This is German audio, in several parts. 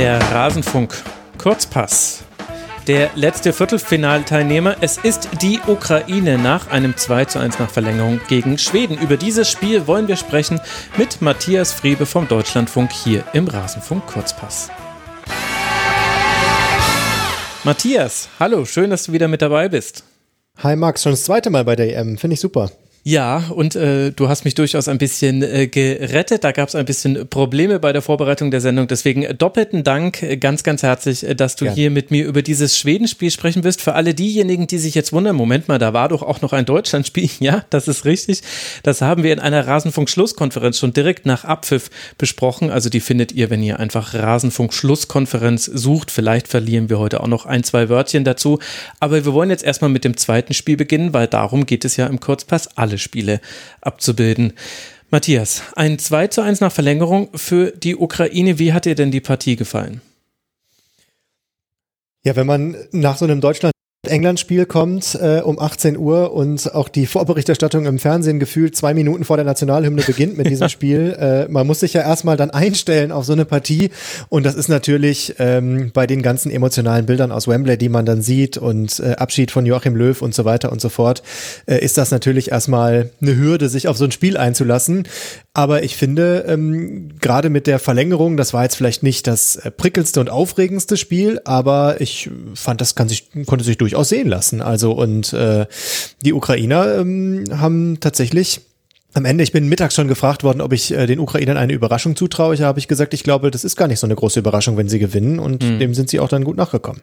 Der Rasenfunk Kurzpass. Der letzte Viertelfinalteilnehmer, es ist die Ukraine nach einem 2 zu 1 nach Verlängerung gegen Schweden. Über dieses Spiel wollen wir sprechen mit Matthias Friebe vom Deutschlandfunk hier im Rasenfunk Kurzpass. Matthias, hallo, schön, dass du wieder mit dabei bist. Hi Max, schon das zweite Mal bei der EM, finde ich super. Ja, und äh, du hast mich durchaus ein bisschen äh, gerettet. Da gab es ein bisschen Probleme bei der Vorbereitung der Sendung. Deswegen doppelten Dank äh, ganz, ganz herzlich, äh, dass du ja. hier mit mir über dieses Schwedenspiel sprechen wirst. Für alle diejenigen, die sich jetzt wundern, Moment mal, da war doch auch noch ein Deutschlandspiel. Ja, das ist richtig. Das haben wir in einer Rasenfunk-Schlusskonferenz schon direkt nach Abpfiff besprochen. Also die findet ihr, wenn ihr einfach Rasenfunk-Schlusskonferenz sucht. Vielleicht verlieren wir heute auch noch ein, zwei Wörtchen dazu. Aber wir wollen jetzt erstmal mit dem zweiten Spiel beginnen, weil darum geht es ja im Kurzpass alle alle Spiele abzubilden. Matthias, ein 2 zu 1 nach Verlängerung für die Ukraine. Wie hat dir denn die Partie gefallen? Ja, wenn man nach so einem Deutschland England-Spiel kommt äh, um 18 Uhr und auch die Vorberichterstattung im Fernsehen gefühlt zwei Minuten vor der Nationalhymne beginnt mit diesem Spiel. Äh, man muss sich ja erstmal dann einstellen auf so eine Partie und das ist natürlich ähm, bei den ganzen emotionalen Bildern aus Wembley, die man dann sieht und äh, Abschied von Joachim Löw und so weiter und so fort, äh, ist das natürlich erstmal eine Hürde, sich auf so ein Spiel einzulassen. Aber ich finde, ähm, gerade mit der Verlängerung, das war jetzt vielleicht nicht das äh, prickelndste und aufregendste Spiel, aber ich fand, das kann sich, konnte sich durchaus sehen lassen. Also und äh, die Ukrainer ähm, haben tatsächlich am Ende, ich bin mittags schon gefragt worden, ob ich äh, den Ukrainern eine Überraschung zutraue. Ich habe ich gesagt, ich glaube, das ist gar nicht so eine große Überraschung, wenn sie gewinnen und mhm. dem sind sie auch dann gut nachgekommen.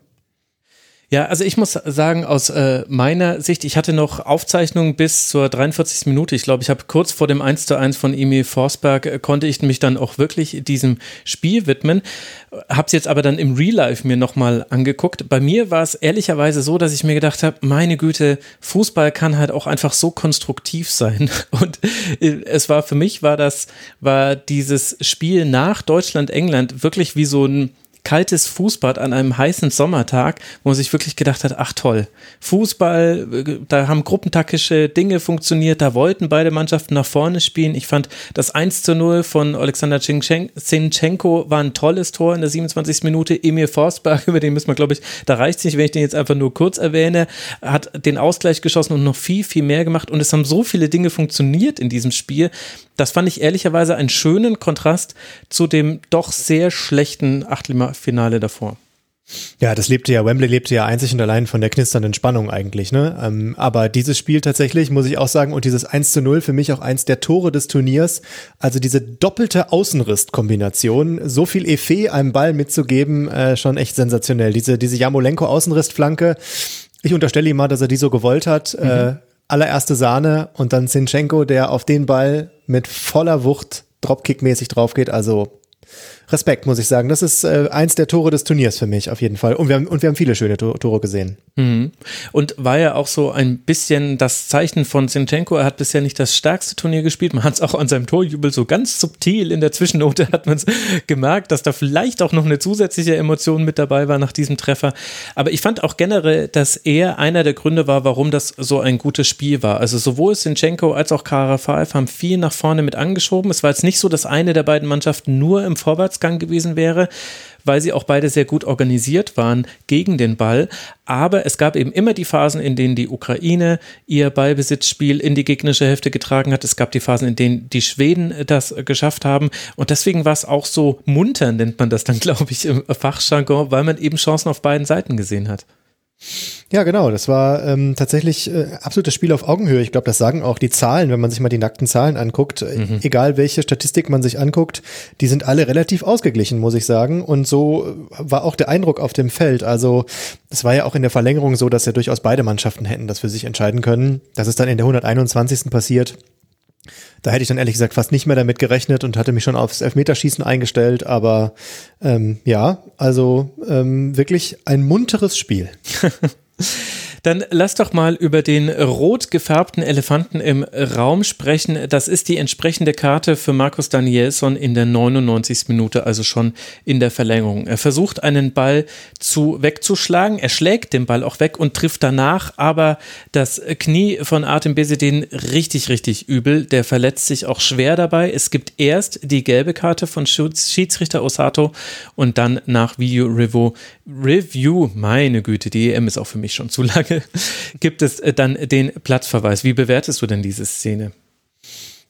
Ja, also ich muss sagen, aus äh, meiner Sicht, ich hatte noch Aufzeichnungen bis zur 43. Minute. Ich glaube, ich habe kurz vor dem 1 zu 1 von Emil Forsberg, äh, konnte ich mich dann auch wirklich diesem Spiel widmen. Hab's jetzt aber dann im Real Life mir nochmal angeguckt. Bei mir war es ehrlicherweise so, dass ich mir gedacht habe, meine Güte, Fußball kann halt auch einfach so konstruktiv sein. Und äh, es war für mich, war das, war dieses Spiel nach Deutschland-England wirklich wie so ein kaltes Fußbad an einem heißen Sommertag, wo man sich wirklich gedacht hat, ach toll, Fußball, da haben gruppentaktische Dinge funktioniert, da wollten beide Mannschaften nach vorne spielen. Ich fand das 1 zu 0 von Alexander Zinchenko war ein tolles Tor in der 27. Minute. Emil Forsberg, über den müssen wir, glaube ich, da reicht es nicht, wenn ich den jetzt einfach nur kurz erwähne, hat den Ausgleich geschossen und noch viel, viel mehr gemacht. Und es haben so viele Dinge funktioniert in diesem Spiel. Das fand ich ehrlicherweise einen schönen Kontrast zu dem doch sehr schlechten Achtelfinale davor. Ja, das lebte ja, Wembley lebte ja einzig und allein von der knisternden Spannung eigentlich, ne? Ähm, aber dieses Spiel tatsächlich, muss ich auch sagen, und dieses 1 zu 0 für mich auch eins der Tore des Turniers, also diese doppelte Außenriss-Kombination, so viel Effet einem Ball mitzugeben, äh, schon echt sensationell. Diese, diese Jamolenko-Außenrissflanke, ich unterstelle ihm mal, dass er die so gewollt hat, äh, mhm. äh, allererste Sahne und dann Zinchenko, der auf den Ball mit voller Wucht Dropkick-mäßig drauf geht. Also Respekt, muss ich sagen. Das ist äh, eins der Tore des Turniers für mich, auf jeden Fall. Und wir haben, und wir haben viele schöne Tore gesehen. Mhm. Und war ja auch so ein bisschen das Zeichen von Zinchenko. Er hat bisher nicht das stärkste Turnier gespielt. Man hat es auch an seinem Torjubel so ganz subtil in der Zwischennote hat man es gemerkt, dass da vielleicht auch noch eine zusätzliche Emotion mit dabei war nach diesem Treffer. Aber ich fand auch generell, dass er einer der Gründe war, warum das so ein gutes Spiel war. Also sowohl Zinchenko als auch Karafaev haben viel nach vorne mit angeschoben. Es war jetzt nicht so, dass eine der beiden Mannschaften nur im Vorwärtsgang gewesen wäre, weil sie auch beide sehr gut organisiert waren gegen den Ball. Aber es gab eben immer die Phasen, in denen die Ukraine ihr Ballbesitzspiel in die gegnerische Hälfte getragen hat. Es gab die Phasen, in denen die Schweden das geschafft haben. Und deswegen war es auch so munter, nennt man das dann, glaube ich, im Fachjargon, weil man eben Chancen auf beiden Seiten gesehen hat. Ja, genau. Das war ähm, tatsächlich äh, absolutes Spiel auf Augenhöhe. Ich glaube, das sagen auch die Zahlen, wenn man sich mal die nackten Zahlen anguckt. Mhm. Egal welche Statistik man sich anguckt, die sind alle relativ ausgeglichen, muss ich sagen. Und so war auch der Eindruck auf dem Feld. Also es war ja auch in der Verlängerung so, dass ja durchaus beide Mannschaften hätten das für sich entscheiden können. Das ist dann in der 121. passiert. Da hätte ich dann ehrlich gesagt fast nicht mehr damit gerechnet und hatte mich schon aufs Elfmeterschießen eingestellt. Aber ähm, ja, also ähm, wirklich ein munteres Spiel. Dann lass doch mal über den rot gefärbten Elefanten im Raum sprechen. Das ist die entsprechende Karte für Markus Danielsson in der 99. Minute, also schon in der Verlängerung. Er versucht einen Ball zu wegzuschlagen. Er schlägt den Ball auch weg und trifft danach aber das Knie von Artem Besedin richtig, richtig übel. Der verletzt sich auch schwer dabei. Es gibt erst die gelbe Karte von Schiedsrichter Osato und dann nach Video Review, Review, meine Güte, die EM ist auch für mich schon zu lange, gibt es äh, dann den Platzverweis. Wie bewertest du denn diese Szene?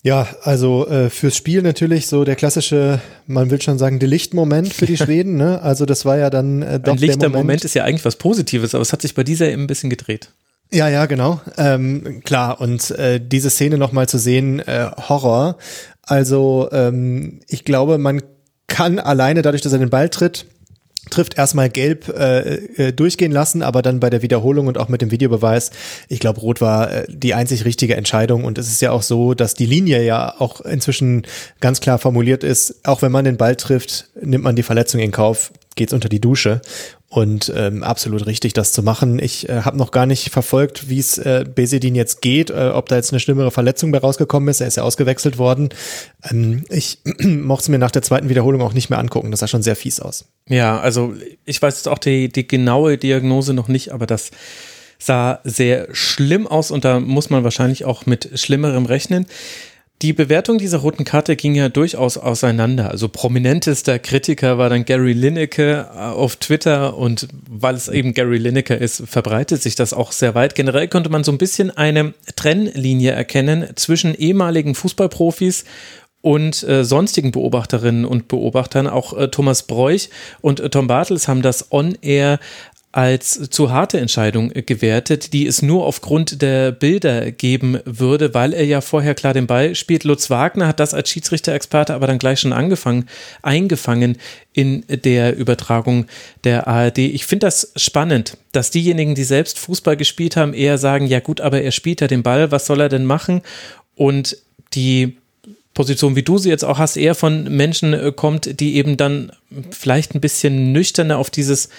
Ja, also äh, fürs Spiel natürlich so der klassische, man will schon sagen, Delicht-Moment für die Schweden. Ne? Also das war ja dann äh, doch Ein lichter Moment. Moment ist ja eigentlich was Positives, aber es hat sich bei dieser eben ein bisschen gedreht. Ja, ja, genau. Ähm, klar, und äh, diese Szene nochmal zu sehen, äh, Horror. Also ähm, ich glaube, man kann alleine dadurch, dass er den Ball tritt, trifft erstmal gelb äh, äh, durchgehen lassen, aber dann bei der Wiederholung und auch mit dem Videobeweis, ich glaube, rot war äh, die einzig richtige Entscheidung. Und es ist ja auch so, dass die Linie ja auch inzwischen ganz klar formuliert ist, auch wenn man den Ball trifft, nimmt man die Verletzung in Kauf, geht's unter die Dusche und ähm, absolut richtig, das zu machen. Ich äh, habe noch gar nicht verfolgt, wie es äh, Besedin jetzt geht, äh, ob da jetzt eine schlimmere Verletzung bei rausgekommen ist. Er ist ja ausgewechselt worden. Ähm, ich mochte es mir nach der zweiten Wiederholung auch nicht mehr angucken. Das sah schon sehr fies aus. Ja, also ich weiß jetzt auch die, die genaue Diagnose noch nicht, aber das sah sehr schlimm aus und da muss man wahrscheinlich auch mit Schlimmerem rechnen. Die Bewertung dieser roten Karte ging ja durchaus auseinander. Also prominentester Kritiker war dann Gary Lineker äh, auf Twitter und weil es eben Gary Lineker ist, verbreitet sich das auch sehr weit. Generell konnte man so ein bisschen eine Trennlinie erkennen zwischen ehemaligen Fußballprofis und äh, sonstigen Beobachterinnen und Beobachtern. Auch äh, Thomas Bräuch und äh, Tom Bartels haben das on-air als zu harte Entscheidung gewertet, die es nur aufgrund der Bilder geben würde, weil er ja vorher klar den Ball spielt. Lutz Wagner hat das als Schiedsrichter-Experte aber dann gleich schon angefangen, eingefangen in der Übertragung der ARD. Ich finde das spannend, dass diejenigen, die selbst Fußball gespielt haben, eher sagen, ja gut, aber er spielt ja den Ball, was soll er denn machen? Und die Position, wie du sie jetzt auch hast, eher von Menschen äh, kommt, die eben dann vielleicht ein bisschen nüchterner auf dieses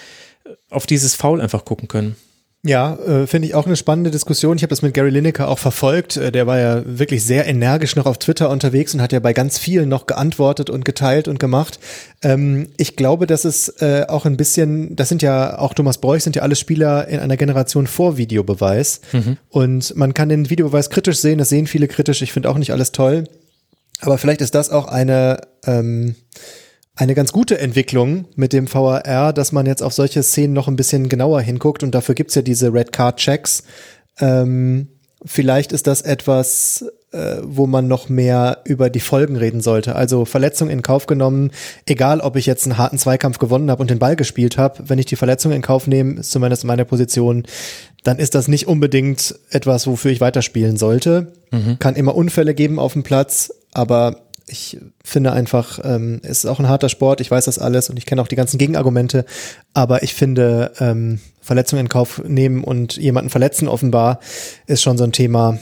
auf dieses Foul einfach gucken können. Ja, äh, finde ich auch eine spannende Diskussion. Ich habe das mit Gary Lineker auch verfolgt. Äh, der war ja wirklich sehr energisch noch auf Twitter unterwegs und hat ja bei ganz vielen noch geantwortet und geteilt und gemacht. Ähm, ich glaube, dass es äh, auch ein bisschen, das sind ja auch Thomas Bräuch, sind ja alle Spieler in einer Generation vor Videobeweis. Mhm. Und man kann den Videobeweis kritisch sehen, das sehen viele kritisch. Ich finde auch nicht alles toll. Aber vielleicht ist das auch eine, ähm, eine ganz gute Entwicklung mit dem VAR, dass man jetzt auf solche Szenen noch ein bisschen genauer hinguckt und dafür gibt's ja diese Red Card Checks. Ähm, vielleicht ist das etwas, äh, wo man noch mehr über die Folgen reden sollte. Also Verletzung in Kauf genommen, egal ob ich jetzt einen harten Zweikampf gewonnen habe und den Ball gespielt habe, wenn ich die Verletzung in Kauf nehme, ist zumindest in meiner Position, dann ist das nicht unbedingt etwas, wofür ich weiterspielen sollte. Mhm. Kann immer Unfälle geben auf dem Platz, aber ich finde einfach, ähm, es ist auch ein harter Sport, ich weiß das alles und ich kenne auch die ganzen Gegenargumente, aber ich finde, ähm, Verletzungen in Kauf nehmen und jemanden verletzen offenbar ist schon so ein Thema,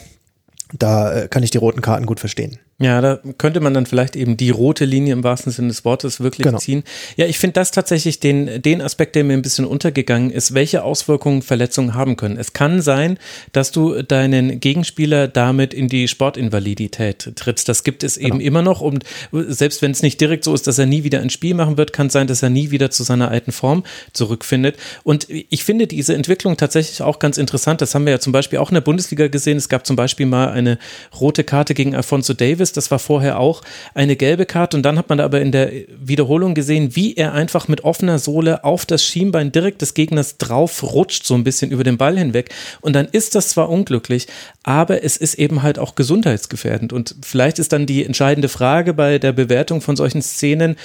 da äh, kann ich die roten Karten gut verstehen. Ja, da könnte man dann vielleicht eben die rote Linie im wahrsten Sinne des Wortes wirklich genau. ziehen. Ja, ich finde das tatsächlich den, den Aspekt, der mir ein bisschen untergegangen ist, welche Auswirkungen Verletzungen haben können. Es kann sein, dass du deinen Gegenspieler damit in die Sportinvalidität trittst. Das gibt es genau. eben immer noch und selbst wenn es nicht direkt so ist, dass er nie wieder ein Spiel machen wird, kann es sein, dass er nie wieder zu seiner alten Form zurückfindet. Und ich finde diese Entwicklung tatsächlich auch ganz interessant. Das haben wir ja zum Beispiel auch in der Bundesliga gesehen. Es gab zum Beispiel mal eine rote Karte gegen Alfonso Davis Davis, das war vorher auch eine gelbe Karte. Und dann hat man da aber in der Wiederholung gesehen, wie er einfach mit offener Sohle auf das Schienbein direkt des Gegners drauf rutscht, so ein bisschen über den Ball hinweg. Und dann ist das zwar unglücklich, aber es ist eben halt auch gesundheitsgefährdend. Und vielleicht ist dann die entscheidende Frage bei der Bewertung von solchen Szenen,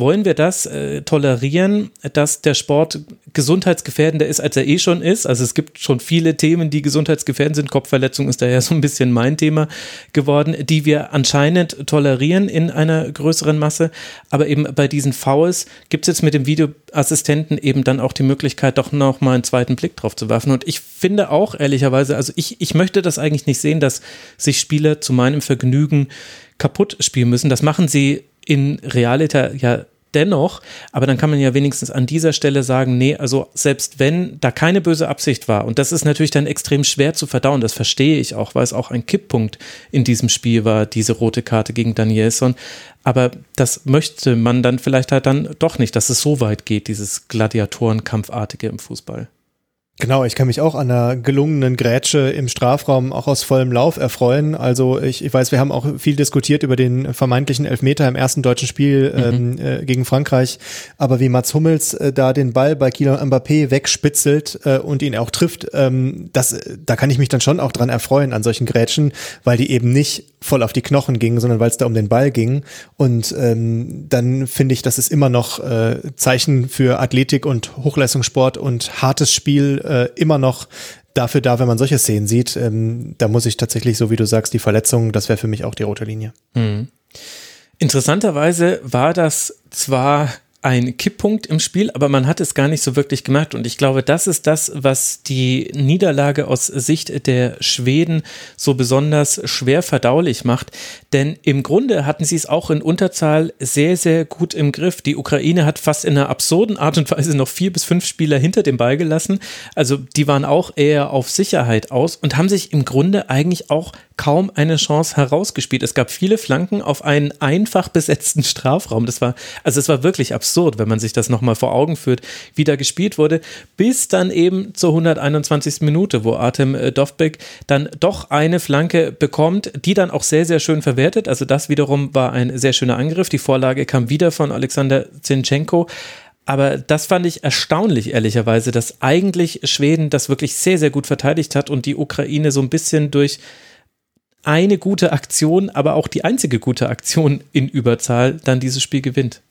wollen wir das äh, tolerieren, dass der Sport gesundheitsgefährdender ist, als er eh schon ist? Also es gibt schon viele Themen, die gesundheitsgefährdend sind. Kopfverletzung ist da ja so ein bisschen mein Thema geworden, die wir anscheinend tolerieren in einer größeren Masse. Aber eben bei diesen Fouls gibt es jetzt mit dem Videoassistenten eben dann auch die Möglichkeit, doch noch mal einen zweiten Blick drauf zu werfen. Und ich finde auch ehrlicherweise, also ich, ich möchte das eigentlich nicht sehen, dass sich Spieler zu meinem Vergnügen kaputt spielen müssen. Das machen sie in Realita ja dennoch, aber dann kann man ja wenigstens an dieser Stelle sagen, nee, also selbst wenn da keine böse Absicht war, und das ist natürlich dann extrem schwer zu verdauen, das verstehe ich auch, weil es auch ein Kipppunkt in diesem Spiel war, diese rote Karte gegen Danielson, aber das möchte man dann vielleicht halt dann doch nicht, dass es so weit geht, dieses Gladiatorenkampfartige im Fußball. Genau, ich kann mich auch an einer gelungenen Grätsche im Strafraum auch aus vollem Lauf erfreuen. Also ich, ich weiß, wir haben auch viel diskutiert über den vermeintlichen Elfmeter im ersten deutschen Spiel mhm. ähm, äh, gegen Frankreich. Aber wie Mats Hummels äh, da den Ball bei Kylian Mbappé wegspitzelt äh, und ihn auch trifft, ähm, das, da kann ich mich dann schon auch dran erfreuen an solchen Grätschen, weil die eben nicht voll auf die Knochen gingen, sondern weil es da um den Ball ging. Und ähm, dann finde ich, das ist immer noch äh, Zeichen für Athletik und Hochleistungssport und hartes Spiel äh, immer noch dafür da, wenn man solche Szenen sieht. Ähm, da muss ich tatsächlich, so wie du sagst, die Verletzung, das wäre für mich auch die rote Linie. Mhm. Interessanterweise war das zwar ein Kipppunkt im Spiel, aber man hat es gar nicht so wirklich gemacht. Und ich glaube, das ist das, was die Niederlage aus Sicht der Schweden so besonders schwer verdaulich macht. Denn im Grunde hatten sie es auch in Unterzahl sehr, sehr gut im Griff. Die Ukraine hat fast in einer absurden Art und Weise noch vier bis fünf Spieler hinter dem Ball gelassen. Also die waren auch eher auf Sicherheit aus und haben sich im Grunde eigentlich auch kaum eine Chance herausgespielt. Es gab viele Flanken auf einen einfach besetzten Strafraum. Das war, also es war wirklich absurd, wenn man sich das nochmal vor Augen führt, wie da gespielt wurde, bis dann eben zur 121. Minute, wo Artem äh, Dovbek dann doch eine Flanke bekommt, die dann auch sehr, sehr schön verwertet. Also das wiederum war ein sehr schöner Angriff. Die Vorlage kam wieder von Alexander Zinchenko. Aber das fand ich erstaunlich, ehrlicherweise, dass eigentlich Schweden das wirklich sehr, sehr gut verteidigt hat und die Ukraine so ein bisschen durch eine gute Aktion, aber auch die einzige gute Aktion in Überzahl dann dieses Spiel gewinnt.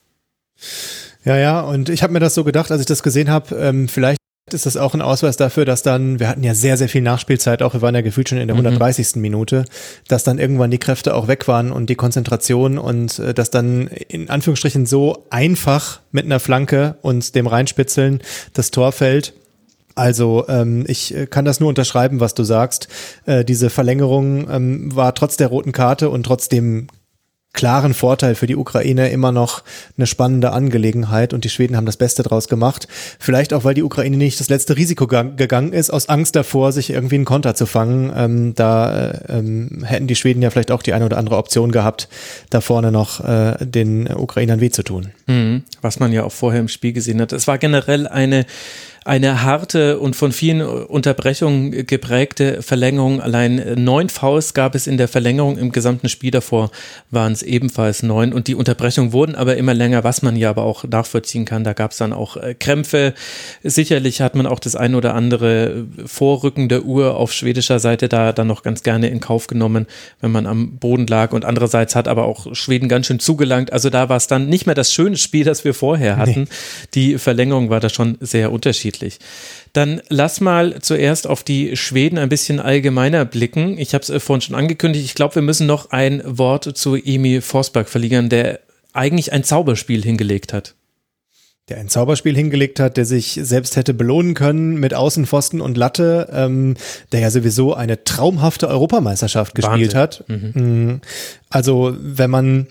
Ja, ja, und ich habe mir das so gedacht, als ich das gesehen habe, ähm, vielleicht ist das auch ein Ausweis dafür, dass dann, wir hatten ja sehr, sehr viel Nachspielzeit, auch wir waren ja gefühlt schon in der 130. Mhm. Minute, dass dann irgendwann die Kräfte auch weg waren und die Konzentration und äh, dass dann in Anführungsstrichen so einfach mit einer Flanke und dem Reinspitzeln das Tor fällt. Also ähm, ich äh, kann das nur unterschreiben, was du sagst. Äh, diese Verlängerung ähm, war trotz der roten Karte und trotz dem klaren Vorteil für die Ukraine immer noch eine spannende Angelegenheit und die Schweden haben das Beste draus gemacht. Vielleicht auch, weil die Ukraine nicht das letzte Risiko gegangen ist, aus Angst davor, sich irgendwie einen Konter zu fangen. Ähm, da äh, ähm, hätten die Schweden ja vielleicht auch die eine oder andere Option gehabt, da vorne noch äh, den Ukrainern weh zu tun. Mhm, was man ja auch vorher im Spiel gesehen hat. Es war generell eine eine harte und von vielen Unterbrechungen geprägte Verlängerung. Allein neun Fouls gab es in der Verlängerung. Im gesamten Spiel davor waren es ebenfalls neun. Und die Unterbrechungen wurden aber immer länger, was man ja aber auch nachvollziehen kann. Da gab es dann auch äh, Krämpfe. Sicherlich hat man auch das ein oder andere Vorrücken der Uhr auf schwedischer Seite da dann noch ganz gerne in Kauf genommen, wenn man am Boden lag. Und andererseits hat aber auch Schweden ganz schön zugelangt. Also da war es dann nicht mehr das schöne Spiel, das wir vorher hatten. Nee. Die Verlängerung war da schon sehr unterschiedlich unterschiedlich. Dann lass mal zuerst auf die Schweden ein bisschen allgemeiner blicken. Ich habe es äh, vorhin schon angekündigt. Ich glaube, wir müssen noch ein Wort zu Emil Forsberg verlieren, der eigentlich ein Zauberspiel hingelegt hat der ein Zauberspiel hingelegt hat, der sich selbst hätte belohnen können mit Außenpfosten und Latte, ähm, der ja sowieso eine traumhafte Europameisterschaft gespielt Wahnsinn. hat. Mhm. Mm, also wenn man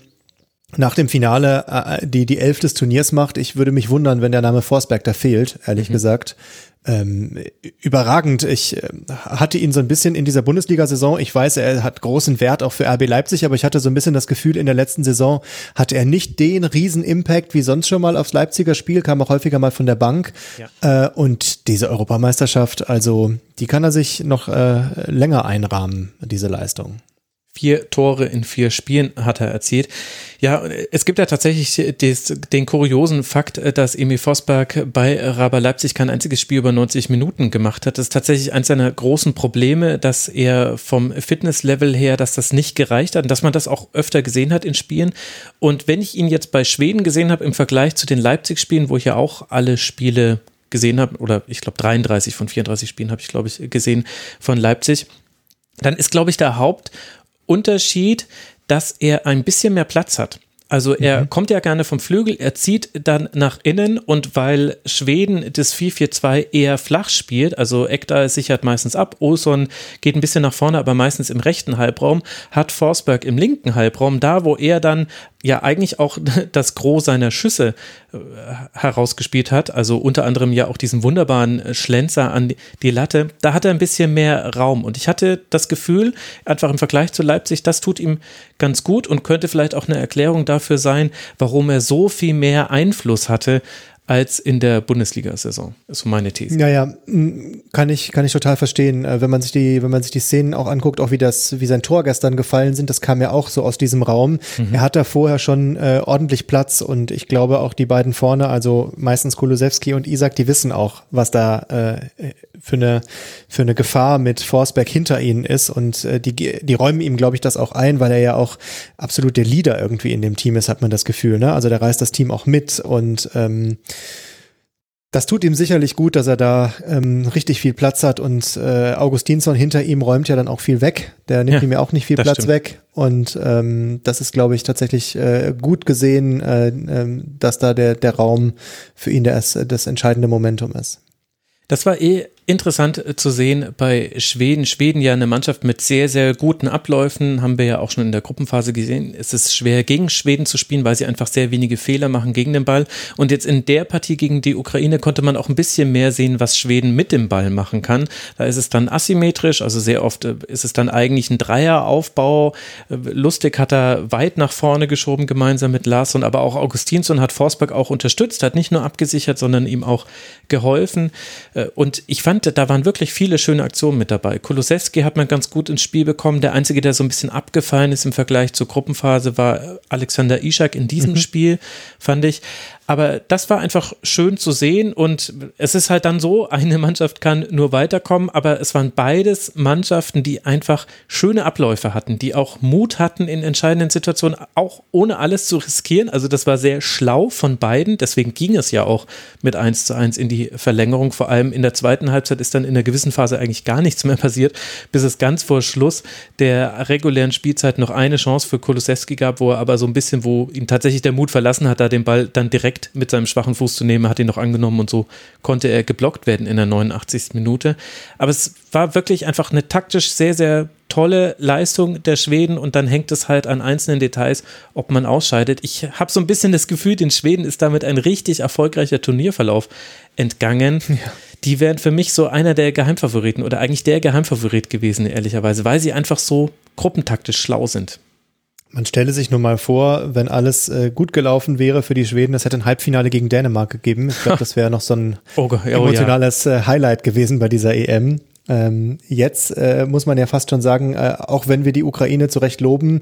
nach dem Finale äh, die, die Elf des Turniers macht. Ich würde mich wundern, wenn der Name Forsberg da fehlt, ehrlich mhm. gesagt. Ähm, überragend. Ich äh, hatte ihn so ein bisschen in dieser Bundesliga-Saison. Ich weiß, er hat großen Wert auch für RB Leipzig, aber ich hatte so ein bisschen das Gefühl, in der letzten Saison hatte er nicht den riesen Impact wie sonst schon mal aufs Leipziger Spiel, kam auch häufiger mal von der Bank. Ja. Äh, und diese Europameisterschaft, also die kann er sich noch äh, länger einrahmen, diese Leistung. Vier Tore in vier Spielen hat er erzielt. Ja, es gibt ja tatsächlich des, den kuriosen Fakt, dass Emil Vosberg bei Raber Leipzig kein einziges Spiel über 90 Minuten gemacht hat. Das ist tatsächlich eines seiner großen Probleme, dass er vom Fitnesslevel her, dass das nicht gereicht hat und dass man das auch öfter gesehen hat in Spielen. Und wenn ich ihn jetzt bei Schweden gesehen habe im Vergleich zu den Leipzig-Spielen, wo ich ja auch alle Spiele gesehen habe, oder ich glaube 33 von 34 Spielen habe ich, glaube ich, gesehen von Leipzig, dann ist, glaube ich, der Haupt- Unterschied, dass er ein bisschen mehr Platz hat. Also er mhm. kommt ja gerne vom Flügel, er zieht dann nach innen und weil Schweden das 4-4-2 eher flach spielt, also Ekdal sichert meistens ab, Olsson geht ein bisschen nach vorne, aber meistens im rechten Halbraum, hat Forsberg im linken Halbraum, da wo er dann ja eigentlich auch das Gros seiner Schüsse äh, herausgespielt hat, also unter anderem ja auch diesen wunderbaren Schlenzer an die Latte, da hat er ein bisschen mehr Raum. Und ich hatte das Gefühl, einfach im Vergleich zu Leipzig, das tut ihm ganz gut und könnte vielleicht auch eine Erklärung dafür sein, warum er so viel mehr Einfluss hatte als in der Bundesliga-Saison. Ist so meine These. Ja, ja, kann ich, kann ich total verstehen. Äh, wenn man sich die, wenn man sich die Szenen auch anguckt, auch wie das, wie sein Tor gestern gefallen sind, das kam ja auch so aus diesem Raum. Mhm. Er hat da vorher schon äh, ordentlich Platz und ich glaube auch die beiden vorne, also meistens Kulusewski und Isaac, die wissen auch, was da äh, für eine, für eine Gefahr mit Forsberg hinter ihnen ist und äh, die, die räumen ihm, glaube ich, das auch ein, weil er ja auch absolut der Leader irgendwie in dem Team ist, hat man das Gefühl. Ne? Also der reißt das Team auch mit und ähm, das tut ihm sicherlich gut, dass er da ähm, richtig viel Platz hat und äh, Augustinsson hinter ihm räumt ja dann auch viel weg. Der nimmt ja, ihm ja auch nicht viel Platz stimmt. weg. Und ähm, das ist, glaube ich, tatsächlich äh, gut gesehen, äh, äh, dass da der, der Raum für ihn das, das entscheidende Momentum ist. Das war eh interessant äh, zu sehen bei Schweden. Schweden ja eine Mannschaft mit sehr, sehr guten Abläufen, haben wir ja auch schon in der Gruppenphase gesehen. Es ist schwer gegen Schweden zu spielen, weil sie einfach sehr wenige Fehler machen gegen den Ball. Und jetzt in der Partie gegen die Ukraine konnte man auch ein bisschen mehr sehen, was Schweden mit dem Ball machen kann. Da ist es dann asymmetrisch, also sehr oft äh, ist es dann eigentlich ein Dreieraufbau. Äh, Lustig hat er weit nach vorne geschoben, gemeinsam mit Larsson, aber auch Augustinsson hat Forsberg auch unterstützt, hat nicht nur abgesichert, sondern ihm auch geholfen. Und ich fand fand, da waren wirklich viele schöne Aktionen mit dabei. Kulusewski hat man ganz gut ins Spiel bekommen. Der einzige, der so ein bisschen abgefallen ist im Vergleich zur Gruppenphase, war Alexander Ishak in diesem mhm. Spiel, fand ich. Aber das war einfach schön zu sehen und es ist halt dann so, eine Mannschaft kann nur weiterkommen, aber es waren beides Mannschaften, die einfach schöne Abläufe hatten, die auch Mut hatten in entscheidenden Situationen, auch ohne alles zu riskieren. Also das war sehr schlau von beiden, deswegen ging es ja auch mit 1 zu 1 in die Verlängerung. Vor allem in der zweiten Halbzeit ist dann in einer gewissen Phase eigentlich gar nichts mehr passiert, bis es ganz vor Schluss der regulären Spielzeit noch eine Chance für Kulusewski gab, wo er aber so ein bisschen, wo ihn tatsächlich der Mut verlassen hat, da den Ball dann direkt direkt mit seinem schwachen Fuß zu nehmen, hat ihn noch angenommen und so konnte er geblockt werden in der 89. Minute. Aber es war wirklich einfach eine taktisch sehr, sehr tolle Leistung der Schweden und dann hängt es halt an einzelnen Details, ob man ausscheidet. Ich habe so ein bisschen das Gefühl, den Schweden ist damit ein richtig erfolgreicher Turnierverlauf entgangen. Ja. Die wären für mich so einer der Geheimfavoriten oder eigentlich der Geheimfavorit gewesen, ehrlicherweise, weil sie einfach so gruppentaktisch schlau sind. Man stelle sich nur mal vor, wenn alles äh, gut gelaufen wäre für die Schweden, das hätte ein Halbfinale gegen Dänemark gegeben. Ich glaube, das wäre noch so ein oh, oh, emotionales ja. Äh, Highlight gewesen bei dieser EM. Ähm, jetzt äh, muss man ja fast schon sagen, äh, auch wenn wir die Ukraine zu Recht loben,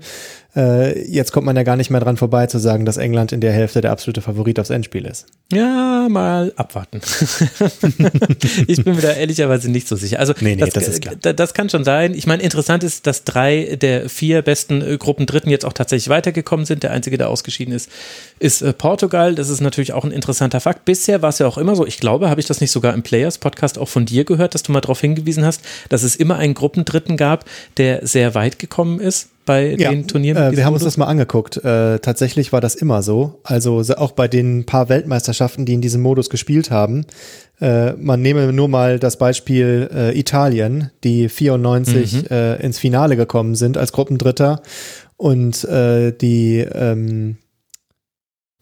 äh, jetzt kommt man ja gar nicht mehr dran vorbei zu sagen, dass England in der Hälfte der absolute Favorit aufs Endspiel ist. Ja, mal abwarten. ich bin mir da ehrlicherweise nicht so sicher. Also nee, nee, das, das, ist klar. das kann schon sein. Ich meine, interessant ist, dass drei der vier besten äh, Gruppendritten jetzt auch tatsächlich weitergekommen sind. Der einzige, der ausgeschieden ist, ist äh, Portugal. Das ist natürlich auch ein interessanter Fakt. Bisher war es ja auch immer so, ich glaube, habe ich das nicht sogar im Players-Podcast auch von dir gehört, dass du mal darauf hingewiesen hast, dass es immer einen Gruppendritten gab, der sehr weit gekommen ist bei ja, den Turnieren? Äh, wir haben uns das mal angeguckt. Äh, tatsächlich war das immer so. Also auch bei den paar Weltmeisterschaften, die in diesem Modus gespielt haben. Äh, man nehme nur mal das Beispiel äh, Italien, die 94 mhm. Äh, ins Finale gekommen sind als Gruppendritter und äh, die ähm,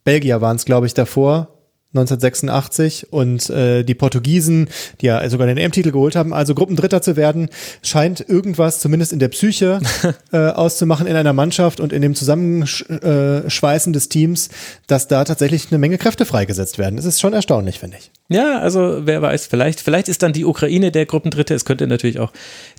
Belgier waren es, glaube ich, davor 1986 und äh, die Portugiesen, die ja sogar den EM-Titel geholt haben, also Gruppendritter zu werden, scheint irgendwas zumindest in der Psyche äh, auszumachen in einer Mannschaft und in dem Zusammenschweißen des Teams, dass da tatsächlich eine Menge Kräfte freigesetzt werden. Das ist schon erstaunlich, finde ich. Ja, also wer weiß, vielleicht, vielleicht ist dann die Ukraine der Gruppendritte. Es könnte natürlich auch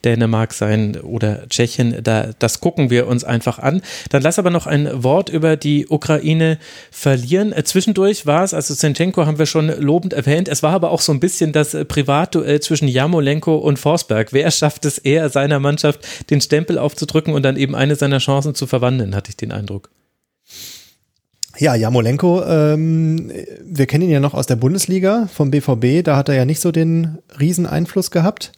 Dänemark sein oder Tschechien. Da, das gucken wir uns einfach an. Dann lass aber noch ein Wort über die Ukraine verlieren. Äh, zwischendurch war es, also Zinchenko haben wir schon lobend erwähnt. Es war aber auch so ein bisschen das äh, Privatduell zwischen Jamolenko und Forsberg. Wer schafft es eher seiner Mannschaft, den Stempel aufzudrücken und dann eben eine seiner Chancen zu verwandeln, hatte ich den Eindruck. Ja, Jamolenko, ähm, wir kennen ihn ja noch aus der Bundesliga vom BVB, da hat er ja nicht so den riesen Einfluss gehabt.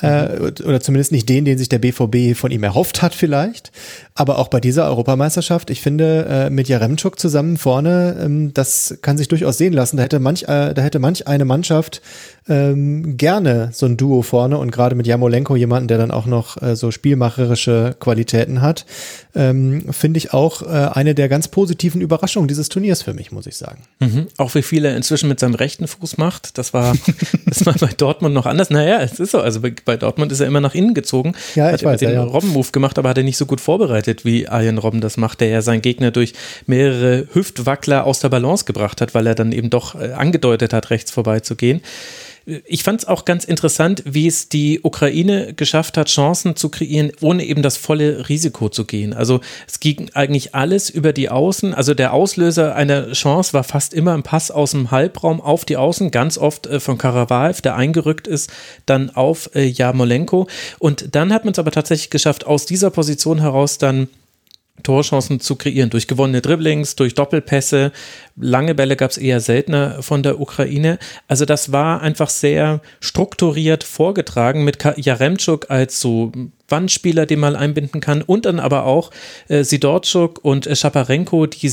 äh, oder zumindest nicht den, den sich der BVB von ihm erhofft hat vielleicht. Aber auch bei dieser Europameisterschaft, ich finde, äh, mit Jaremczuk zusammen vorne, ähm, das kann sich durchaus sehen lassen. Da hätte manch, äh, da hätte manch eine Mannschaft ähm, gerne so ein Duo vorne und gerade mit Jamolenko jemanden, der dann auch noch äh, so spielmacherische Qualitäten hat, ähm, finde ich auch äh, eine der ganz positiven Überraschungen dieses Turniers für mich, muss ich sagen. Mhm. Auch wie viel er inzwischen mit seinem rechten Fuß macht, das war, das war bei Dortmund noch anders. Naja, es ist so, also bei, bei Dortmund ist er immer nach innen gezogen, ja, hat ich weiß, den ja, ja. Robben-Move gemacht, aber hat er nicht so gut vorbereitet, wie Arjen Robben das macht, der ja seinen Gegner durch mehrere Hüftwackler aus der Balance gebracht hat, weil er dann eben doch äh, angedeutet hat, rechts vorbeizugehen ich fand es auch ganz interessant, wie es die Ukraine geschafft hat, Chancen zu kreieren, ohne eben das volle Risiko zu gehen. Also es ging eigentlich alles über die Außen. Also der Auslöser einer Chance war fast immer ein Pass aus dem Halbraum auf die Außen, ganz oft äh, von Karavaev, der eingerückt ist, dann auf äh, Jamolenko. Und dann hat man es aber tatsächlich geschafft, aus dieser Position heraus dann Torchancen zu kreieren, durch gewonnene Dribblings, durch Doppelpässe. Lange Bälle gab es eher seltener von der Ukraine. Also das war einfach sehr strukturiert vorgetragen mit Jaremczuk als so Wandspieler, den man einbinden kann und dann aber auch äh, Sidorczuk und äh, Schaparenko, die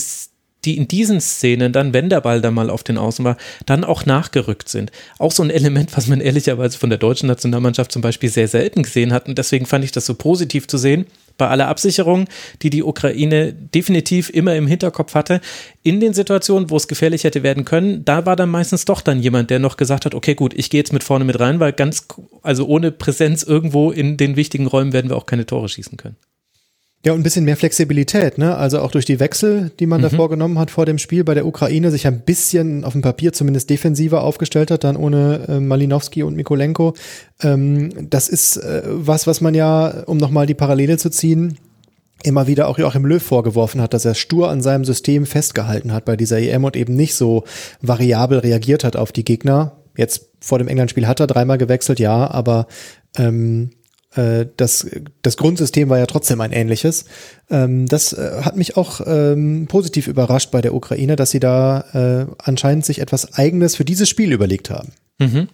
die in diesen Szenen dann, wenn der Ball da mal auf den Außen war, dann auch nachgerückt sind. Auch so ein Element, was man ehrlicherweise von der deutschen Nationalmannschaft zum Beispiel sehr selten gesehen hat. Und deswegen fand ich das so positiv zu sehen bei aller Absicherung, die die Ukraine definitiv immer im Hinterkopf hatte, in den Situationen, wo es gefährlich hätte werden können, da war dann meistens doch dann jemand, der noch gesagt hat, okay, gut, ich gehe jetzt mit vorne mit rein, weil ganz, also ohne Präsenz irgendwo in den wichtigen Räumen werden wir auch keine Tore schießen können. Ja, und ein bisschen mehr Flexibilität, ne? Also auch durch die Wechsel, die man mhm. da vorgenommen hat vor dem Spiel bei der Ukraine, sich ein bisschen auf dem Papier zumindest defensiver aufgestellt hat, dann ohne äh, Malinowski und Mikolenko. Ähm, das ist äh, was, was man ja, um nochmal die Parallele zu ziehen, immer wieder auch Joachim Löw vorgeworfen hat, dass er stur an seinem System festgehalten hat bei dieser EM und eben nicht so variabel reagiert hat auf die Gegner. Jetzt vor dem England-Spiel hat er dreimal gewechselt, ja, aber ähm, äh, das, das Grundsystem war ja trotzdem ein ähnliches. Ähm, das äh, hat mich auch ähm, positiv überrascht bei der Ukraine, dass sie da äh, anscheinend sich etwas Eigenes für dieses Spiel überlegt haben. Mhm.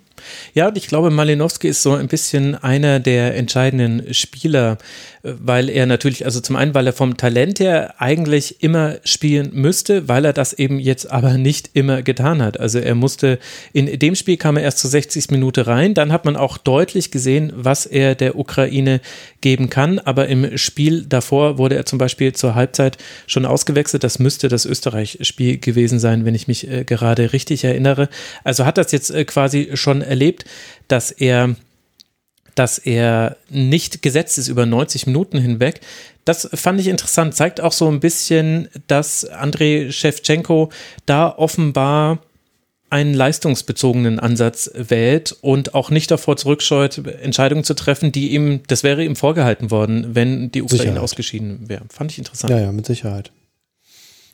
Ja, und ich glaube, Malinowski ist so ein bisschen einer der entscheidenden Spieler, äh, weil er natürlich, also zum einen, weil er vom Talent her eigentlich immer spielen müsste, weil er das eben jetzt aber nicht immer getan hat. Also er musste, in dem Spiel kam er erst zur 60. Minute rein, dann hat man auch deutlich gesehen, was er der Ukraine geben kann, aber im Spiel davor wurde er zum Beispiel zur Halbzeit schon ausgewechselt. Das müsste das Österreich-Spiel gewesen sein, wenn ich mich äh, gerade richtig erinnere. Also hat das jetzt äh, quasi schon erlebt, dass er dass er nicht gesetzt ist über 90 Minuten hinweg. Das fand ich interessant, zeigt auch so ein bisschen, dass Andrei Shevchenko da offenbar einen leistungsbezogenen Ansatz wählt und auch nicht davor zurückscheut, Entscheidungen zu treffen, die ihm, das wäre ihm vorgehalten worden, wenn die Ukraine Sicherheit. ausgeschieden wäre. Fand ich interessant. Ja, ja, mit Sicherheit.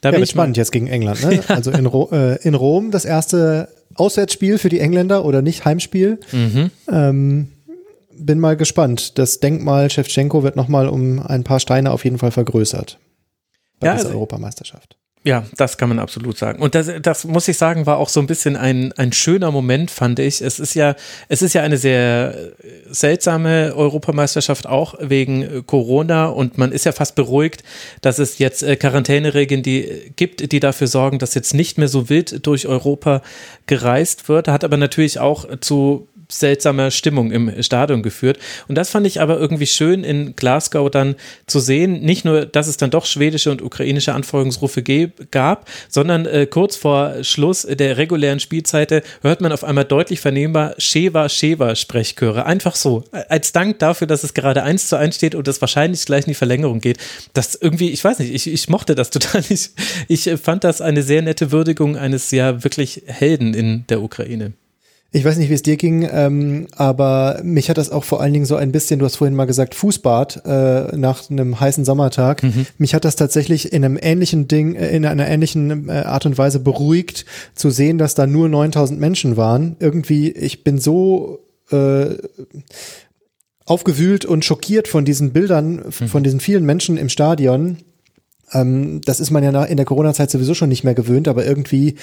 Da ja, wird spannend jetzt gegen England. Ne? Also in, Ro äh, in Rom das erste Auswärtsspiel für die Engländer oder nicht Heimspiel. Mhm. Ähm, bin mal gespannt. Das Denkmal Shevchenko wird nochmal um ein paar Steine auf jeden Fall vergrößert. Bei ja, dieser also, Europameisterschaft. Ja, das kann man absolut sagen. Und das, das muss ich sagen, war auch so ein bisschen ein, ein schöner Moment, fand ich. Es ist ja, es ist ja eine sehr seltsame Europameisterschaft auch wegen Corona und man ist ja fast beruhigt, dass es jetzt äh, Quarantäneregeln die gibt, die dafür sorgen, dass jetzt nicht mehr so wild durch Europa gereist wird. Hat aber natürlich auch zu seltsame Stimmung im Stadion geführt. Und das fand ich aber irgendwie schön in Glasgow dann zu sehen. Nicht nur, dass es dann doch schwedische und ukrainische Anfolgungsrufe gab, sondern äh, kurz vor Schluss der regulären Spielzeite hört man auf einmal deutlich vernehmbar Sheva Sheva Sprechchöre. Einfach so. Als Dank dafür, dass es gerade eins zu eins steht und es wahrscheinlich gleich in die Verlängerung geht. Das irgendwie, ich weiß nicht, ich, ich mochte das total. Ich, ich fand das eine sehr nette Würdigung eines ja wirklich Helden in der Ukraine. Ich weiß nicht, wie es dir ging, ähm, aber mich hat das auch vor allen Dingen so ein bisschen, du hast vorhin mal gesagt, Fußbad äh, nach einem heißen Sommertag. Mhm. Mich hat das tatsächlich in einem ähnlichen Ding, äh, in einer ähnlichen äh, Art und Weise beruhigt, zu sehen, dass da nur 9000 Menschen waren. Irgendwie, ich bin so äh, aufgewühlt und schockiert von diesen Bildern, mhm. von diesen vielen Menschen im Stadion Ähm, das ist man ja in der Corona-Zeit sowieso schon nicht mehr gewöhnt, aber irgendwie,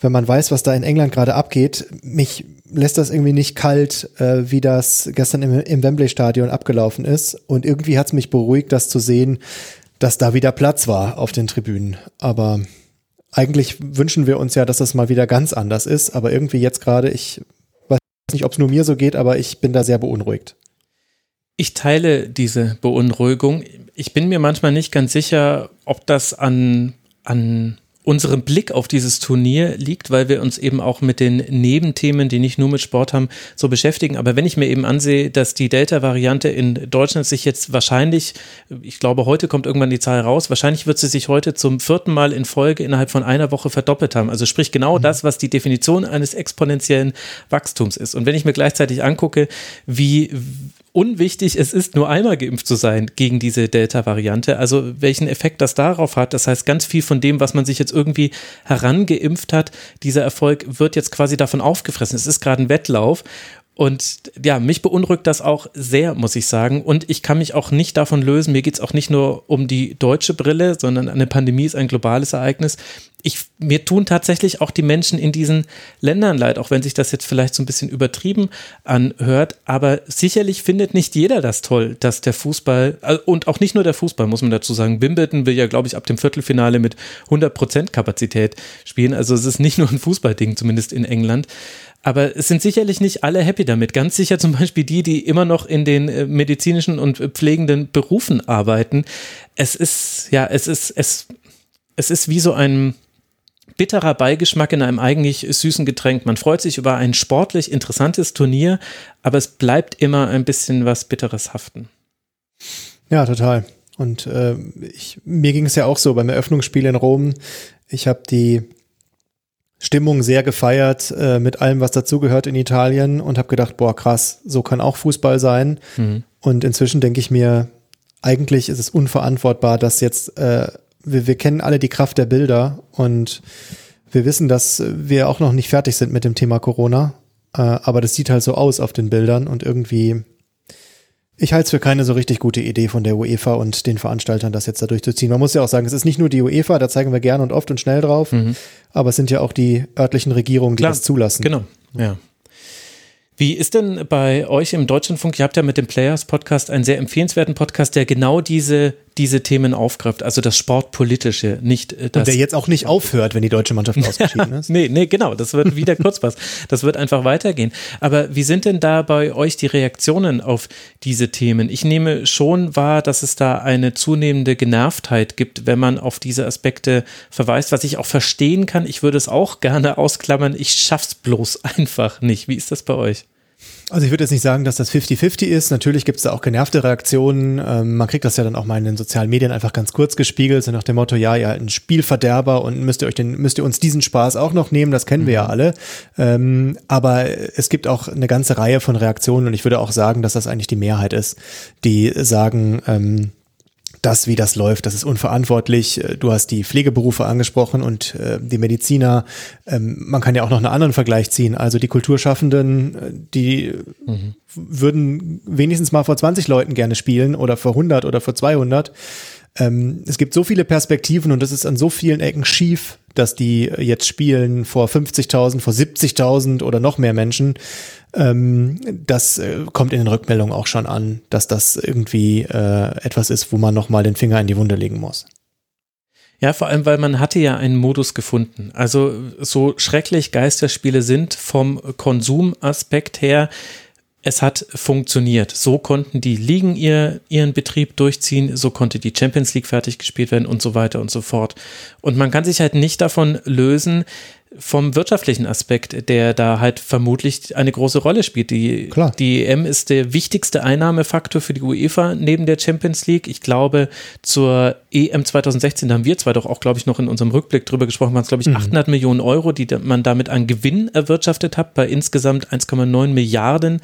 wenn man weiß, was da in England gerade abgeht, mich lässt das irgendwie nicht kalt, äh, wie das gestern im, im Wembley-Stadion abgelaufen ist. Und irgendwie hat es mich beruhigt, das zu sehen, dass da wieder Platz war auf den Tribünen. Aber eigentlich wünschen wir uns ja, dass das mal wieder ganz anders ist. Aber irgendwie jetzt gerade, ich weiß nicht, ob es nur mir so geht, aber ich bin da sehr beunruhigt. Ich teile diese Beunruhigung. Ich bin mir manchmal nicht ganz sicher, ob das an, an unserem Blick auf dieses Turnier liegt, weil wir uns eben auch mit den Nebenthemen, die nicht nur mit Sport haben, so beschäftigen. Aber wenn ich mir eben ansehe, dass die Delta-Variante in Deutschland sich jetzt wahrscheinlich, ich glaube, heute kommt irgendwann die Zahl raus, wahrscheinlich wird sie sich heute zum vierten Mal in Folge innerhalb von einer Woche verdoppelt haben. Also sprich genau mhm. das, was die Definition eines exponentiellen Wachstums ist. Und wenn ich mir gleichzeitig angucke, wie unwichtig es ist, nur einmal geimpft zu sein gegen diese Delta-Variante. Also welchen Effekt das darauf hat. Das heißt, ganz viel von dem, was man sich jetzt irgendwie herangeimpft hat, dieser Erfolg wird jetzt quasi davon aufgefressen. Es ist gerade ein Wettlauf. Und ja, mich beunruhigt das auch sehr, muss ich sagen. Und ich kann mich auch nicht davon lösen. Mir geht es auch nicht nur um die deutsche Brille, sondern eine Pandemie ist ein globales Ereignis ich, mir tun tatsächlich auch die Menschen in diesen Ländern leid, auch wenn sich das jetzt vielleicht so ein bisschen übertrieben anhört. Aber sicherlich findet nicht jeder das toll, dass der Fußball, äh, und auch nicht nur der Fußball, muss man dazu sagen. Wimbledon will ja, glaube ich, ab dem Viertelfinale mit 100 Prozent Kapazität spielen. Also es ist nicht nur ein Fußballding, zumindest in England. Aber es sind sicherlich nicht alle happy damit. Ganz sicher zum Beispiel die, die immer noch in den äh, medizinischen und pflegenden Berufen arbeiten. Es ist, ja, es ist, es, es ist wie so ein, bitterer Beigeschmack in einem eigentlich süßen Getränk. Man freut sich über ein sportlich interessantes Turnier, aber es bleibt immer ein bisschen was Bitteres haften. Ja, total. Und äh, ich, mir ging es ja auch so beim Eröffnungsspiel in Rom. Ich habe die Stimmung sehr gefeiert äh, mit allem, was dazugehört in Italien und habe gedacht, boah, krass, so kann auch Fußball sein. Mhm. Und inzwischen denke ich mir, eigentlich ist es unverantwortbar, dass jetzt äh, wir, wir kennen alle die Kraft der Bilder und wir wissen, dass wir auch noch nicht fertig sind mit dem Thema Corona. Äh, aber das sieht halt so aus auf den Bildern und irgendwie, ich halte es für keine so richtig gute Idee von der UEFA und den Veranstaltern, das jetzt da durchzuziehen. Man muss ja auch sagen, es ist nicht nur die UEFA, da zeigen wir gern und oft und schnell drauf, mhm. aber es sind ja auch die örtlichen Regierungen, die Klar, das zulassen. Genau, ja. Wie ist denn bei euch im Deutschlandfunk? Ihr habt ja mit dem Players Podcast einen sehr empfehlenswerten Podcast, der genau diese, diese Themen aufgreift, also das Sportpolitische, nicht äh, das. Und der jetzt auch nicht aufhört, wenn die deutsche Mannschaft ausgeschieden ist. nee, nee, genau, das wird wieder kurz was. Das wird einfach weitergehen. Aber wie sind denn da bei euch die Reaktionen auf diese Themen? Ich nehme schon wahr, dass es da eine zunehmende Genervtheit gibt, wenn man auf diese Aspekte verweist, was ich auch verstehen kann. Ich würde es auch gerne ausklammern. Ich schaff's bloß einfach nicht. Wie ist das bei euch? Also ich würde jetzt nicht sagen, dass das 50-50 ist. Natürlich gibt es da auch genervte Reaktionen. Ähm, man kriegt das ja dann auch mal in den sozialen Medien einfach ganz kurz gespiegelt, so nach dem Motto, ja, ja, ein Spielverderber und müsst ihr euch den, müsst ihr uns diesen Spaß auch noch nehmen, das kennen wir ja mhm. alle. Ähm, aber es gibt auch eine ganze Reihe von Reaktionen und ich würde auch sagen, dass das eigentlich die Mehrheit ist, die sagen, ähm, das, wie das läuft, das ist unverantwortlich. Äh, du hast die Pflegeberufe angesprochen und äh, die Mediziner. Ähm, man kann ja auch noch einen anderen Vergleich ziehen. Also die Kulturschaffenden, äh, die mhm. würden wenigstens mal vor 20 Leuten gerne spielen oder vor 100 oder vor 200. Ähm, es gibt so viele Perspektiven und das ist an so vielen Ecken schief, dass die jetzt spielen vor 50.000, vor 70.000 oder noch mehr Menschen. Ähm, das äh, kommt in den Rückmeldungen auch schon an, dass das irgendwie äh, etwas ist, wo man nochmal den Finger in die Wunde legen muss. Ja, vor allem, weil man hatte ja einen Modus gefunden. Also so schrecklich Geisterspiele sind vom Konsumaspekt her, es hat funktioniert. So konnten die Ligen ihr, ihren Betrieb durchziehen, so konnte die Champions League fertig gespielt werden und so weiter und so fort. Und man kann sich halt nicht davon lösen, vom wirtschaftlichen Aspekt, der da halt vermutlich eine große Rolle spielt. Die, Klar. die EM ist der wichtigste Einnahmefaktor für die UEFA neben der Champions League. Ich glaube, zur EM 2016, da haben wir zwar doch auch, glaube ich, noch in unserem Rückblick drüber gesprochen, waren es, glaube ich, mhm. 800 Millionen Euro, die man damit an Gewinn erwirtschaftet hat, bei insgesamt 1,9 Milliarden.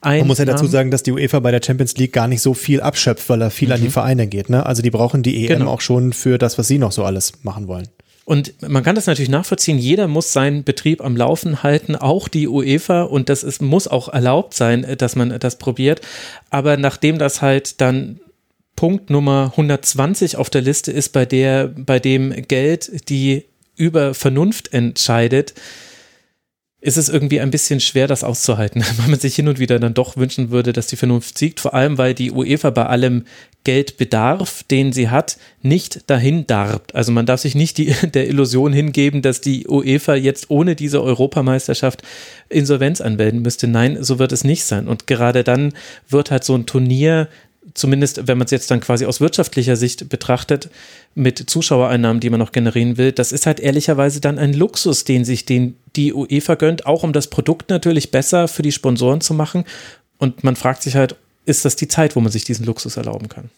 Einnahmen. Man muss ja dazu sagen, dass die UEFA bei der Champions League gar nicht so viel abschöpft, weil da viel mhm. an die mhm. Vereine geht. Ne? Also die brauchen die EM genau. auch schon für das, was sie noch so alles machen wollen. Und man kann das natürlich nachvollziehen. Jeder muss seinen Betrieb am Laufen halten, auch die UEFA. Und das ist, muss auch erlaubt sein, dass man das probiert. Aber nachdem das halt dann Punkt Nummer 120 auf der Liste ist, bei der, bei dem Geld die über Vernunft entscheidet, ist es irgendwie ein bisschen schwer, das auszuhalten, weil man sich hin und wieder dann doch wünschen würde, dass die Vernunft siegt, vor allem weil die UEFA bei allem Geldbedarf, den sie hat, nicht dahin darbt. Also man darf sich nicht die, der Illusion hingeben, dass die UEFA jetzt ohne diese Europameisterschaft Insolvenz anmelden müsste. Nein, so wird es nicht sein. Und gerade dann wird halt so ein Turnier zumindest wenn man es jetzt dann quasi aus wirtschaftlicher Sicht betrachtet, mit Zuschauereinnahmen, die man noch generieren will, das ist halt ehrlicherweise dann ein Luxus, den sich den die UEFA gönnt, auch um das Produkt natürlich besser für die Sponsoren zu machen. Und man fragt sich halt, ist das die Zeit, wo man sich diesen Luxus erlauben kann?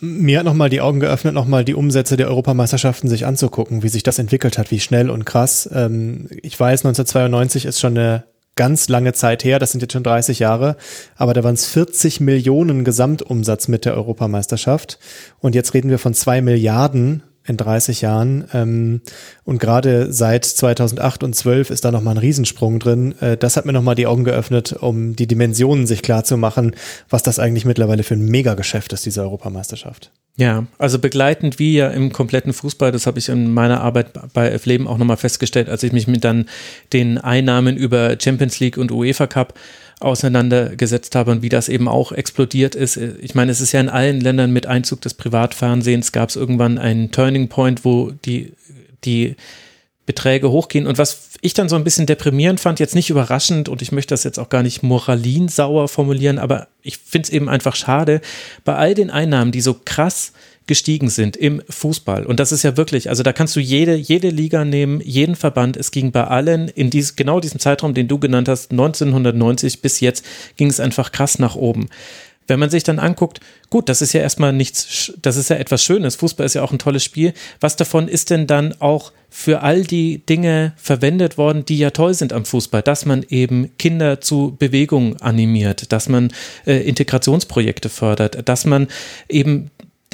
Mir hat nochmal die Augen geöffnet, nochmal die Umsätze der Europameisterschaften sich anzugucken, wie sich das entwickelt hat, wie schnell und krass. Ähm, ich weiß, 1992 ist schon eine ganz lange Zeit her, das sind jetzt schon 30 Jahre, aber da waren es 40 Millionen Gesamtumsatz mit der Europameisterschaft und jetzt reden wir von zwei Milliarden in 30 Jahren ähm, und gerade seit 2008 und 12 ist da nochmal ein Riesensprung drin. Äh, das hat mir nochmal die Augen geöffnet, um die Dimensionen sich klar zu machen, was das eigentlich mittlerweile für ein Megageschäft ist, diese Europameisterschaft. Ja, also begleitend wie ja im kompletten Fußball, das habe ich in meiner Arbeit bei F Leben auch nochmal festgestellt, als ich mich mit dann den Einnahmen über Champions League und UEFA Cup auseinandergesetzt habe und wie das eben auch explodiert ist. Ich meine, es ist ja in allen Ländern mit Einzug des Privatfernsehens gab es irgendwann einen Turning Point, wo die, die Beträge hochgehen. Und was ich dann so ein bisschen deprimierend fand, jetzt nicht überraschend und ich möchte das jetzt auch gar nicht moralinsauer formulieren, aber ich finde es eben einfach schade, bei all den Einnahmen, die so krass gestiegen sind im Fußball. Und das ist ja wirklich, also da kannst du jede, jede Liga nehmen, jeden Verband. Es ging bei allen in dies, genau diesem Zeitraum, den du genannt hast, 1990 bis jetzt, ging es einfach krass nach oben. Wenn man sich dann anguckt, gut, das ist ja erstmal nichts, das ist ja etwas Schönes. Fußball ist ja auch ein tolles Spiel. Was davon ist denn dann auch für all die Dinge verwendet worden, die ja toll sind am Fußball, dass man eben Kinder zu Bewegung animiert, dass man äh, Integrationsprojekte fördert, dass man eben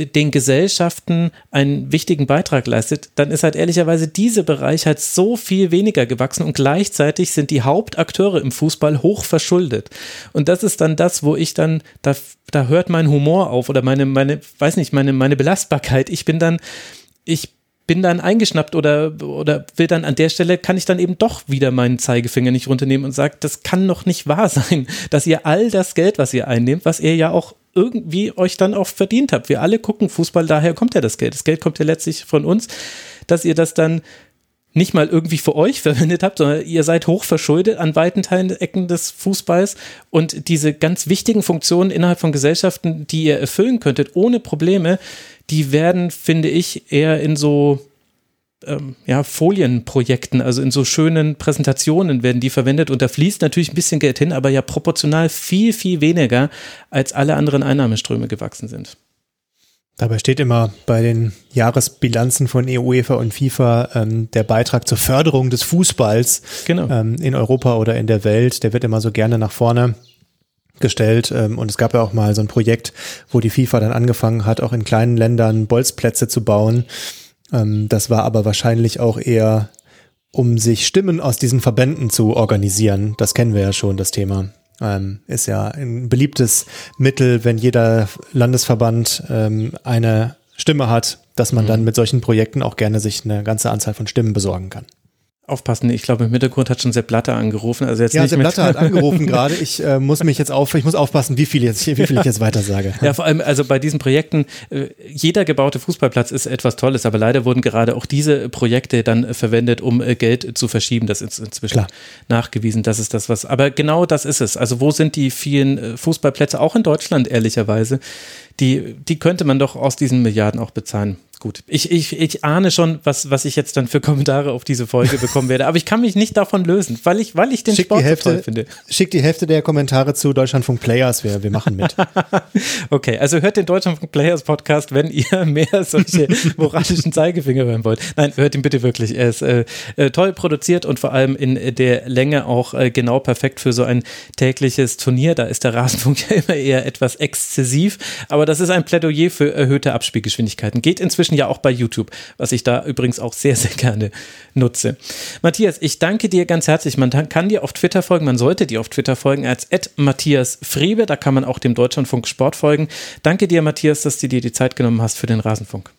den Gesellschaften einen wichtigen Beitrag leistet, dann ist halt ehrlicherweise dieser Bereich halt so viel weniger gewachsen und gleichzeitig sind die Hauptakteure im Fußball hoch verschuldet. Und das ist dann das, wo ich dann, da, da hört mein Humor auf oder meine, meine, weiß nicht, meine, meine Belastbarkeit. Ich bin dann, ich bin dann eingeschnappt oder, oder will dann an der Stelle, kann ich dann eben doch wieder meinen Zeigefinger nicht runternehmen und sage, das kann doch nicht wahr sein, dass ihr all das Geld, was ihr einnehmt, was ihr ja auch irgendwie euch dann auch verdient habt. Wir alle gucken Fußball, daher kommt ja das Geld. Das Geld kommt ja letztlich von uns, dass ihr das dann nicht mal irgendwie für euch verwendet habt, sondern ihr seid hoch verschuldet an weiten Teilen Ecken des Fußballs und diese ganz wichtigen Funktionen innerhalb von Gesellschaften, die ihr erfüllen könntet, ohne Probleme, die werden, finde ich, eher in so ähm, ja, Folienprojekten, also in so schönen Präsentationen werden die verwendet und da fließt natürlich ein bisschen Geld hin, aber ja proportional viel, viel weniger, als alle anderen Einnahmeströme gewachsen sind. Dabei steht immer bei den Jahresbilanzen von UEFA und FIFA ähm, der Beitrag zur Förderung des Fußballs genau. ähm, in Europa oder in der Welt. Der wird immer so gerne nach vorne gestellt. Ähm, und es gab ja auch mal so ein Projekt, wo die FIFA dann angefangen hat, auch in kleinen Ländern Bolzplätze zu bauen ähm, das war aber wahrscheinlich auch eher, um sich Stimmen aus diesen Verbänden zu organisieren. Das kennen wir ja schon, das Thema. Ähm, ist ja ein beliebtes Mittel, wenn jeder Landesverband ähm, eine Stimme hat, dass man mhm. dann mit solchen Projekten auch gerne sich eine ganze Anzahl von Stimmen besorgen kann. Aufpassen, ich glaube im Hintergrund hat schon Sepp Blatter angerufen. Also jetzt ja, Sepp Blatter hat angerufen gerade. Ich äh, muss mich jetzt auf, ich muss aufpassen, wie viel jetzt, wie viel ich jetzt weiter sage. Ja, vor allem, also bei diesen Projekten, äh, jeder gebaute Fußballplatz ist etwas Tolles, aber leider wurden gerade auch diese Projekte dann äh, verwendet, um äh, Geld zu verschieben. Das ist inzwischen Klar. nachgewiesen. Das ist das, was, aber genau das ist es. Also wo sind die vielen Fußballplätze, auch in Deutschland ehrlicherweise? Die, die könnte man doch aus diesen Milliarden auch bezahlen gut. Ich, ich, ich ahne schon, was, was ich jetzt dann für Kommentare auf diese Folge bekommen werde. Aber ich kann mich nicht davon lösen, weil ich, weil ich den schick Sport Hälfte, so toll finde. Schick die Hälfte der Kommentare zu Deutschlandfunk Players. Wir, wir machen mit. okay, also hört den Deutschlandfunk Players Podcast, wenn ihr mehr solche moralischen Zeigefinger hören wollt. Nein, hört ihn bitte wirklich. Er ist äh, äh, toll produziert und vor allem in der Länge auch äh, genau perfekt für so ein tägliches Turnier. Da ist der Rasenfunk ja immer eher etwas exzessiv. Aber das ist ein Plädoyer für erhöhte Abspielgeschwindigkeiten. Geht inzwischen inzwischen ja auch bei YouTube, was ich da übrigens auch sehr, sehr gerne nutze. Matthias, ich danke dir ganz herzlich. Man kann dir auf Twitter folgen, man sollte dir auf Twitter folgen als Matthias Friebe, da kann man auch dem Deutschlandfunk Sport folgen. Danke dir, Matthias, dass du dir die Zeit genommen hast für den Rasenfunk.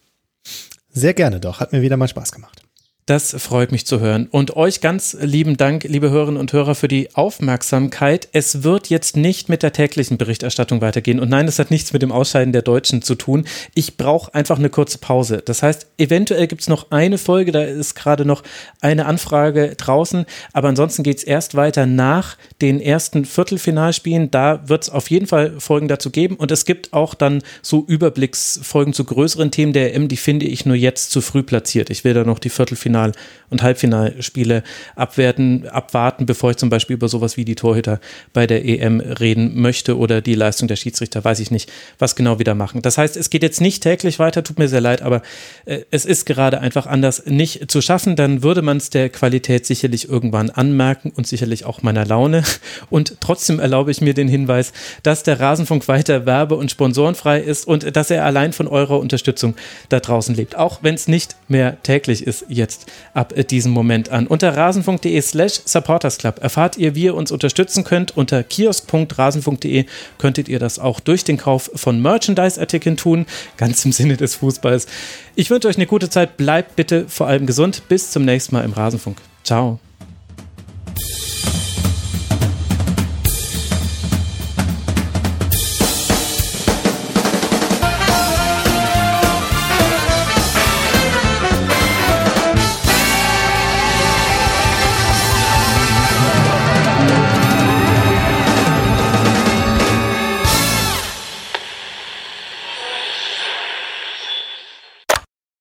Sehr gerne doch, hat mir wieder mal Spaß gemacht. Das freut mich zu hören. Und euch ganz lieben Dank, liebe Hörerinnen und Hörer, für die Aufmerksamkeit. Es wird jetzt nicht mit der täglichen Berichterstattung weitergehen. Und nein, es hat nichts mit dem Ausscheiden der Deutschen zu tun. Ich brauche einfach eine kurze Pause. Das heißt, eventuell gibt es noch eine Folge, da ist gerade noch eine Anfrage draußen. Aber ansonsten geht es erst weiter nach den ersten Viertelfinalspielen. Da wird es auf jeden Fall Folgen dazu geben. Und es gibt auch dann so Überblicksfolgen zu größeren Themen der EM, die finde ich nur jetzt zu früh platziert. Ich will da noch die Viertelfinale Viertelfinal- und Halbfinalspiele abwerten, abwarten, bevor ich zum Beispiel über sowas wie die Torhüter bei der EM reden möchte oder die Leistung der Schiedsrichter, weiß ich nicht, was genau wieder machen. Das heißt, es geht jetzt nicht täglich weiter, tut mir sehr leid, aber äh, es ist gerade einfach anders nicht zu schaffen. Dann würde man es der Qualität sicherlich irgendwann anmerken und sicherlich auch meiner Laune. Und trotzdem erlaube ich mir den Hinweis, dass der Rasenfunk weiter werbe- und sponsorenfrei ist und dass er allein von eurer Unterstützung da draußen lebt. Auch wenn es nicht mehr täglich ist jetzt ab diesem Moment an. Unter rasenfunk.de slash supportersclub erfahrt ihr, wie ihr uns unterstützen könnt. Unter kiosk.rasenfunk.de könntet ihr das auch durch den Kauf von Merchandise-Artikeln tun, ganz im Sinne des Fußballs. Ich wünsche euch eine gute Zeit, bleibt bitte vor allem gesund. Bis zum nächsten Mal im Rasenfunk. Ciao.